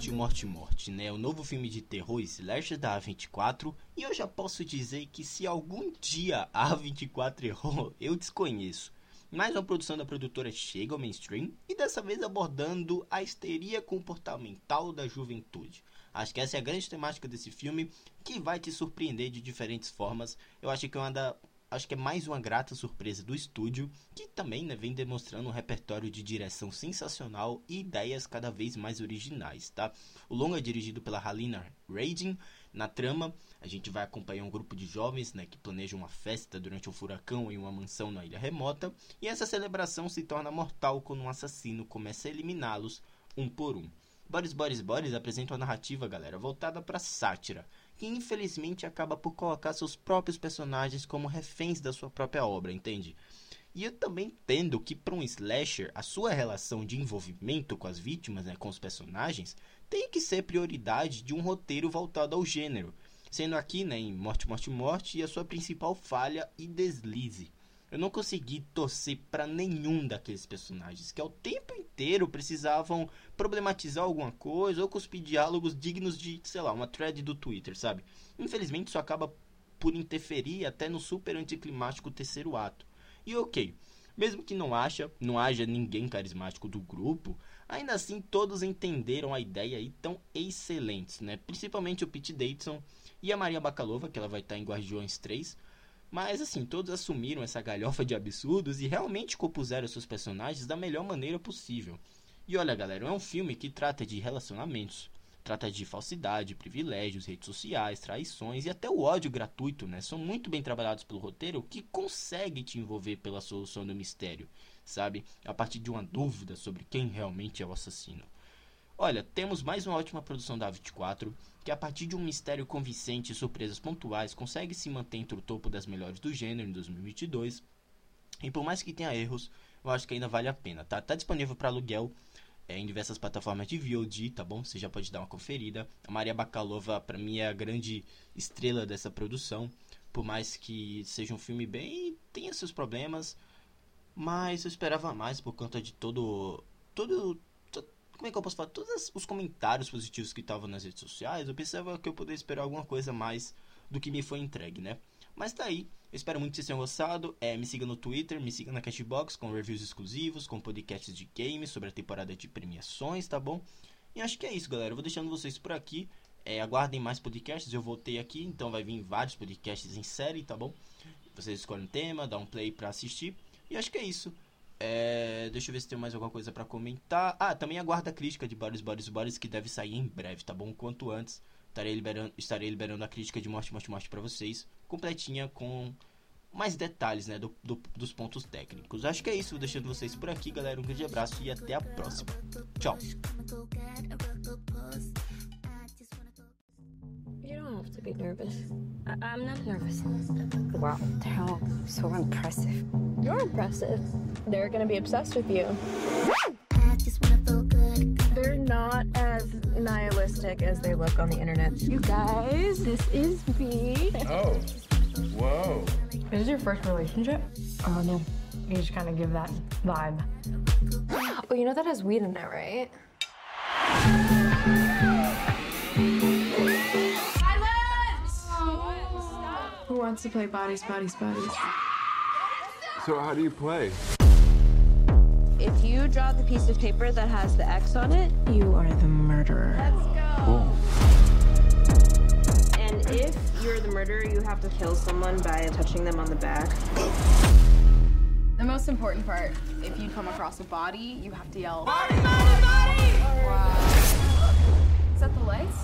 Morte, Morte, Morte, né? O novo filme de terror slasher da A24. E eu já posso dizer que se algum dia a A24 errou, eu desconheço. Mais uma produção da produtora chega ao mainstream e dessa vez abordando a histeria comportamental da juventude. Acho que essa é a grande temática desse filme que vai te surpreender de diferentes formas. Eu acho que é uma da, acho que é mais uma grata surpresa do estúdio, que também né, vem demonstrando um repertório de direção sensacional e ideias cada vez mais originais, tá? O longa é dirigido pela Halina Radin. Na trama, a gente vai acompanhar um grupo de jovens né, que planejam uma festa durante um furacão em uma mansão na ilha remota, e essa celebração se torna mortal quando um assassino começa a eliminá-los um por um. Boris Boris Boris apresenta uma narrativa, galera, voltada para sátira, que infelizmente acaba por colocar seus próprios personagens como reféns da sua própria obra, entende? E eu também entendo que para um slasher, a sua relação de envolvimento com as vítimas, né, com os personagens, tem que ser prioridade de um roteiro voltado ao gênero, sendo aqui, né, em Morte, Morte, Morte, a sua principal falha e deslize. Eu não consegui torcer para nenhum daqueles personagens que ao tempo inteiro precisavam problematizar alguma coisa ou cuspir diálogos dignos de, sei lá, uma thread do Twitter, sabe? Infelizmente isso acaba por interferir até no super anticlimático terceiro ato. E ok, mesmo que não haja, não haja ninguém carismático do grupo, ainda assim todos entenderam a ideia e tão excelentes, né? Principalmente o Pete Davidson e a Maria Bakalova, que ela vai estar em Guardiões 3. Mas assim, todos assumiram essa galhofa de absurdos e realmente compuseram seus personagens da melhor maneira possível. E olha, galera, é um filme que trata de relacionamentos, trata de falsidade, privilégios, redes sociais, traições e até o ódio gratuito, né? São muito bem trabalhados pelo roteiro que consegue te envolver pela solução do mistério, sabe? A partir de uma dúvida sobre quem realmente é o assassino. Olha, temos mais uma ótima produção da 24, que a partir de um mistério convincente e surpresas pontuais consegue se manter entre o topo das melhores do gênero em 2022. E por mais que tenha erros, eu acho que ainda vale a pena, tá? Tá disponível para aluguel é, em diversas plataformas de VOD, tá bom? Você já pode dar uma conferida. A Maria Bakalova, para mim, é a grande estrela dessa produção. Por mais que seja um filme bem... tenha seus problemas, mas eu esperava mais por conta de todo... todo como é que eu posso falar? Todos os comentários positivos que estavam nas redes sociais, eu pensava que eu poderia esperar alguma coisa mais do que me foi entregue, né? Mas tá aí. Eu espero muito que vocês tenham gostado. É, me siga no Twitter, me siga na Cashbox com reviews exclusivos, com podcasts de games sobre a temporada de premiações, tá bom? E acho que é isso, galera. Eu vou deixando vocês por aqui. É, aguardem mais podcasts. Eu voltei aqui, então vai vir vários podcasts em série, tá bom? Vocês escolhem o tema, dá um play pra assistir. E acho que é isso. É, deixa eu ver se tem mais alguma coisa para comentar. Ah, também aguarda a crítica de Boris Boris Boris que deve sair em breve, tá bom? Quanto antes, estarei liberando, estarei liberando a crítica de Morte, Morte, Morte para vocês, completinha com mais detalhes, né, do, do, dos pontos técnicos. Acho que é isso, deixando vocês por aqui, galera. Um grande abraço e até a próxima. Tchau. You don't have to be nervous. I- I'm not nervous. Wow, how so impressive. You're impressive. They're gonna be obsessed with you. As nihilistic as they look on the internet. You guys, this is me. Oh. Whoa. Is this your first relationship? Oh no. You just kind of give that vibe. Oh, you know that has weed in it, right? Who wants to play bodies, bodies, bodies? So how do you play? If you draw the piece of paper that has the X on it, You are the murderer. Let's go. Cool. and if you're the murderer, you have to kill someone by touching them on the back. The most important part, if you come across a body, you have to yell, Body, body, body! Wow. Is that the lights?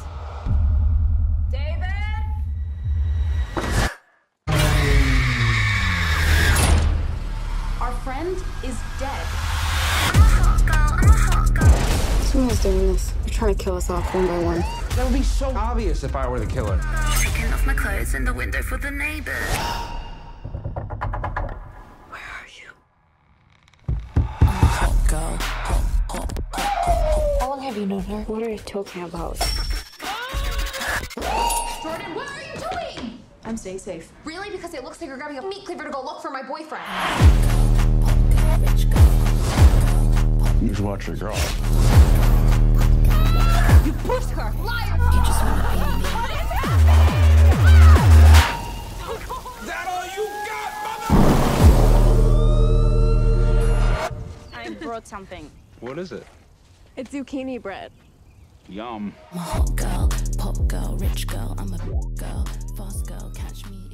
Someone's doing this. They're trying to kill us off one by one. That would be so obvious if I were the killer. Taking off my clothes in the window for the neighbors. Where are you? Hot girl, hot, hot, hot. have you known her? What are you talking about? Jordan, what are you doing? I'm staying safe. Really? Because it looks like you're grabbing a meat cleaver to go look for my boyfriend. You just watch your girl. You pushed her! Liar! I brought something. What is it? It's zucchini bread. Yum. I'm a hot girl, pop girl, rich girl. I'm a girl, fast girl. Catch me